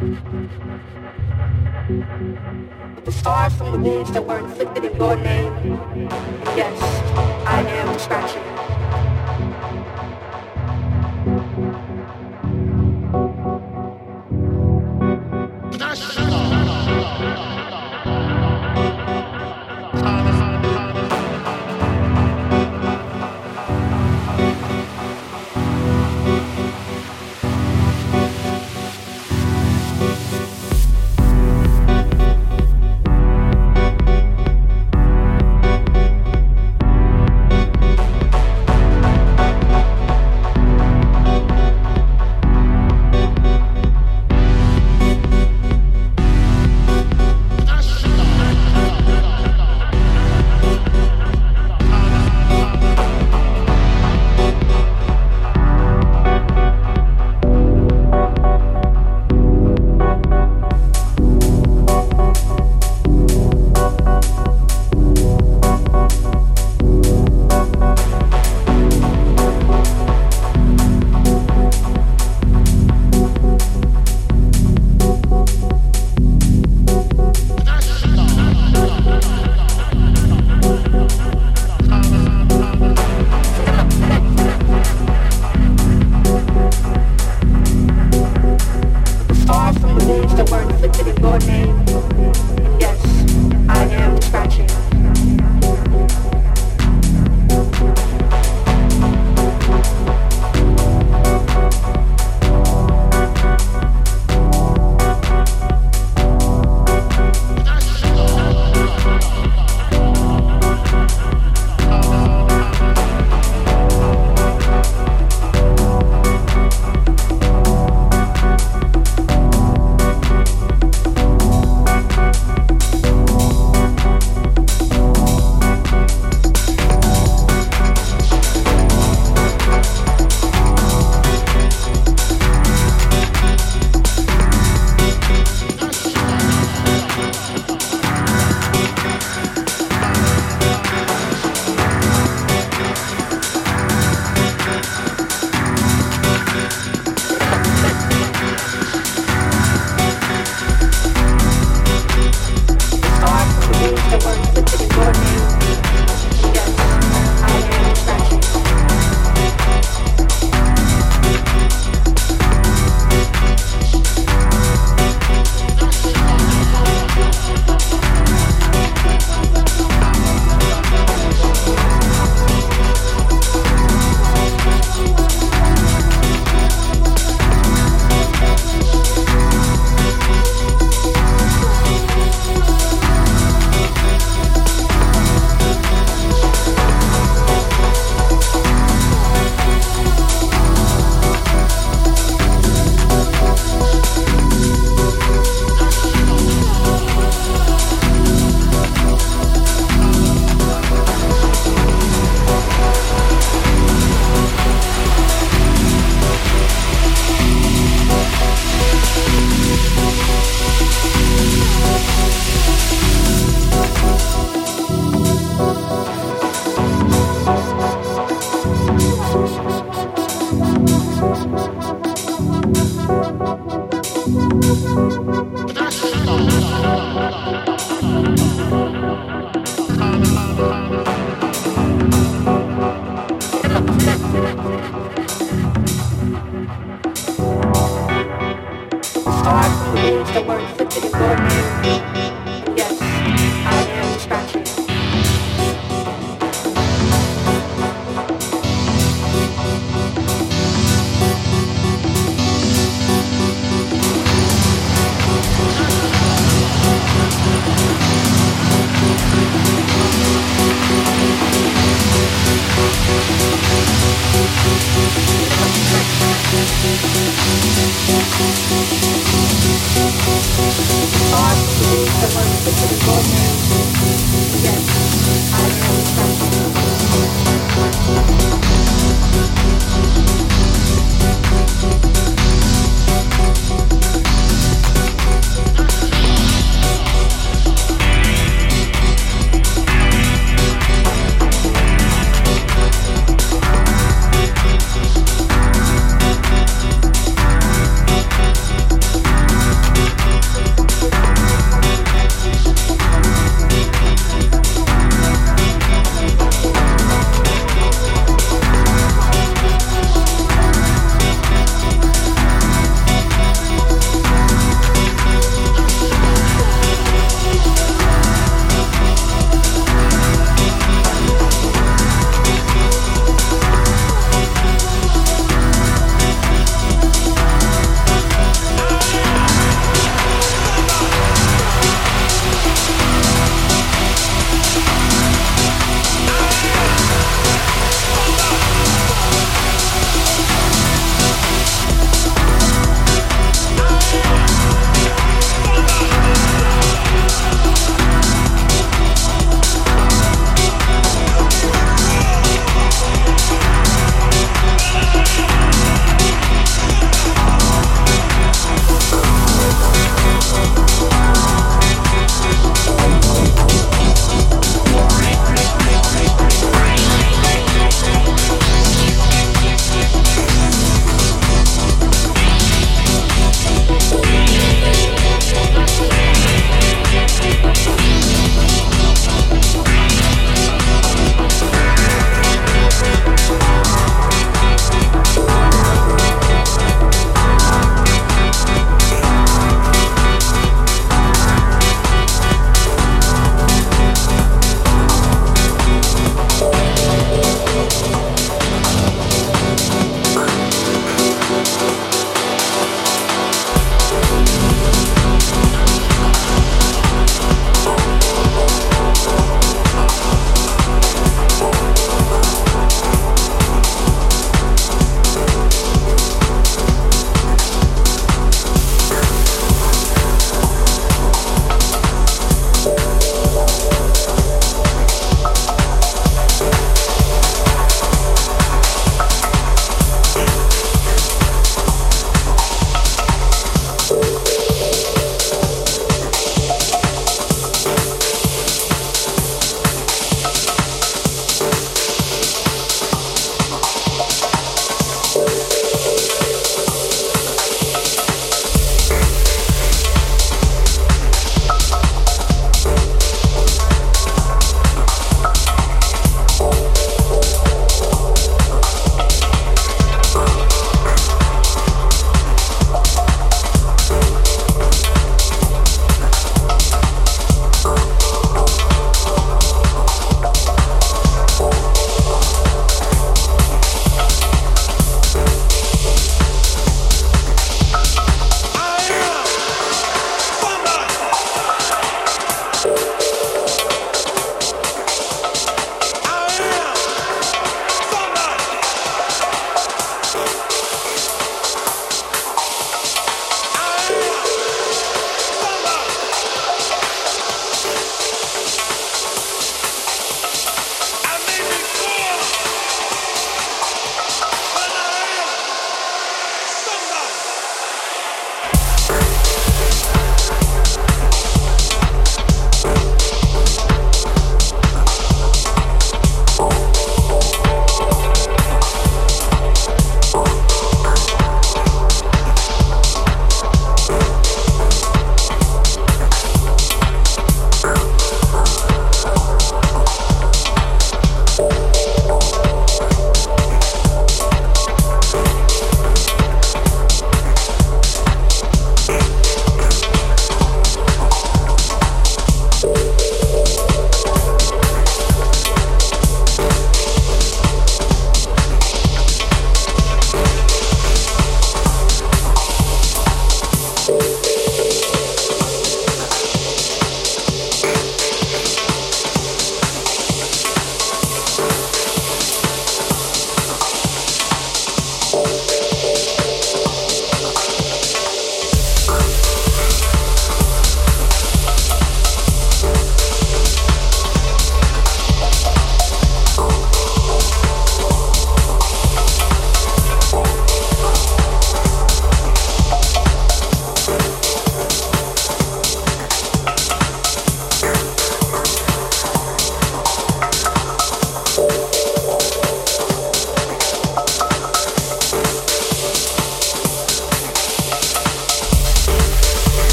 The stars from the wounds that were inflicted in your name. Yes, I am scratching. आज के समय में